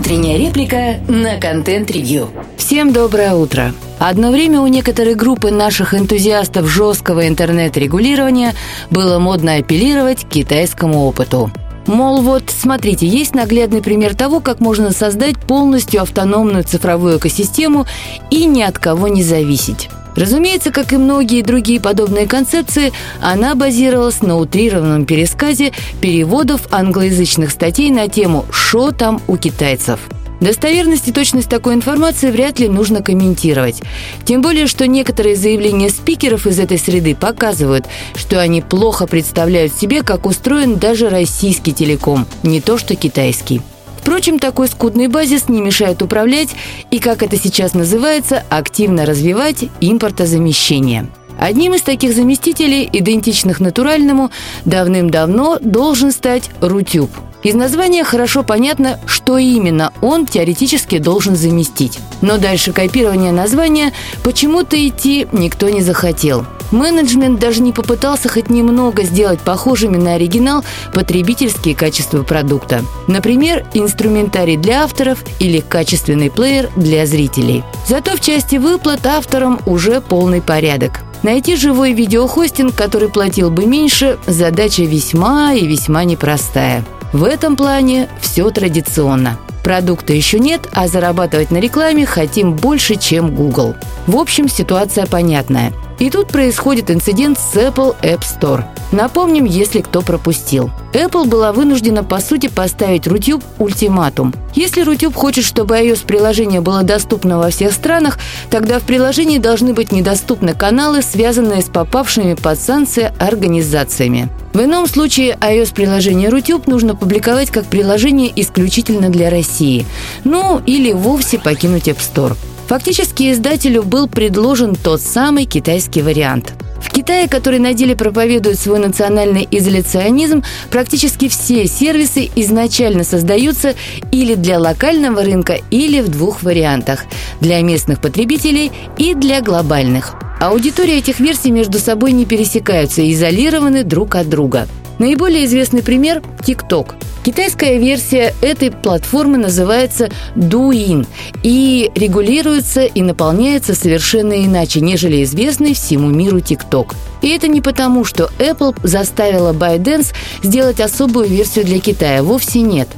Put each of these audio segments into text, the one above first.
Утренняя реплика на контент-ревью. Всем доброе утро. Одно время у некоторой группы наших энтузиастов жесткого интернет-регулирования было модно апеллировать к китайскому опыту. Мол, вот, смотрите, есть наглядный пример того, как можно создать полностью автономную цифровую экосистему и ни от кого не зависеть. Разумеется, как и многие другие подобные концепции, она базировалась на утрированном пересказе переводов англоязычных статей на тему «Шо там у китайцев?». Достоверность и точность такой информации вряд ли нужно комментировать. Тем более, что некоторые заявления спикеров из этой среды показывают, что они плохо представляют себе, как устроен даже российский телеком, не то что китайский. Впрочем, такой скудный базис не мешает управлять и, как это сейчас называется, активно развивать импортозамещение. Одним из таких заместителей, идентичных натуральному, давным-давно должен стать Рутюб. Из названия хорошо понятно, что именно он теоретически должен заместить. Но дальше копирования названия почему-то идти никто не захотел – Менеджмент даже не попытался хоть немного сделать похожими на оригинал потребительские качества продукта. Например, инструментарий для авторов или качественный плеер для зрителей. Зато в части выплат авторам уже полный порядок. Найти живой видеохостинг, который платил бы меньше, задача весьма и весьма непростая. В этом плане все традиционно. Продукта еще нет, а зарабатывать на рекламе хотим больше, чем Google. В общем, ситуация понятная. И тут происходит инцидент с Apple App Store. Напомним, если кто пропустил. Apple была вынуждена, по сути, поставить Рутюб ультиматум. Если Рутюб хочет, чтобы iOS-приложение было доступно во всех странах, тогда в приложении должны быть недоступны каналы, связанные с попавшими под санкции организациями. В ином случае iOS-приложение Рутюб нужно публиковать как приложение исключительно для России. Ну, или вовсе покинуть App Store. Фактически издателю был предложен тот самый китайский вариант. В Китае, который на деле проповедует свой национальный изоляционизм, практически все сервисы изначально создаются или для локального рынка, или в двух вариантах – для местных потребителей и для глобальных. Аудитория этих версий между собой не пересекаются и изолированы друг от друга. Наиболее известный пример – TikTok – Китайская версия этой платформы называется Douyin и регулируется и наполняется совершенно иначе, нежели известный всему миру TikTok. И это не потому, что Apple заставила ByteDance сделать особую версию для Китая. Вовсе нет.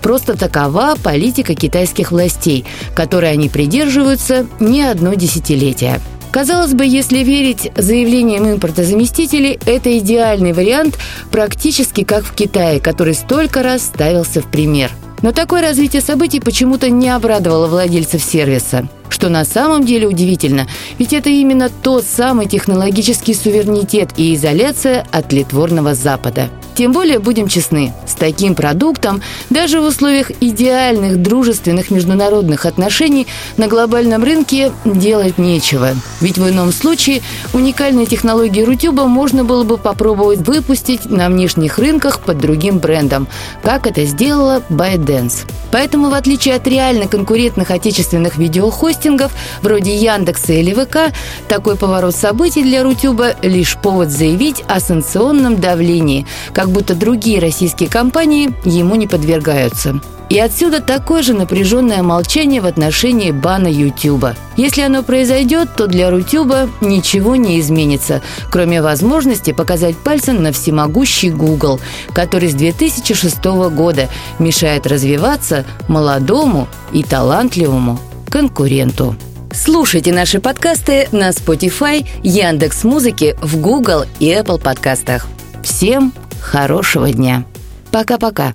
Просто такова политика китайских властей, которой они придерживаются не одно десятилетие. Казалось бы, если верить заявлениям импортозаместителей, это идеальный вариант практически как в Китае, который столько раз ставился в пример. Но такое развитие событий почему-то не обрадовало владельцев сервиса что на самом деле удивительно, ведь это именно тот самый технологический суверенитет и изоляция от тлетворного Запада. Тем более, будем честны, с таким продуктом даже в условиях идеальных дружественных международных отношений на глобальном рынке делать нечего. Ведь в ином случае уникальные технологии Рутюба можно было бы попробовать выпустить на внешних рынках под другим брендом, как это сделала ByteDance. Поэтому, в отличие от реально конкурентных отечественных видеохостингов, вроде Яндекса или ВК, такой поворот событий для Рутюба лишь повод заявить о санкционном давлении, как будто другие российские компании ему не подвергаются. И отсюда такое же напряженное молчание в отношении бана Ютуба. Если оно произойдет, то для Рутюба ничего не изменится, кроме возможности показать пальцем на всемогущий Google, который с 2006 года мешает развиваться молодому и талантливому конкуренту. Слушайте наши подкасты на Spotify, Яндекс Музыки, в Google и Apple подкастах. Всем хорошего дня. Пока-пока.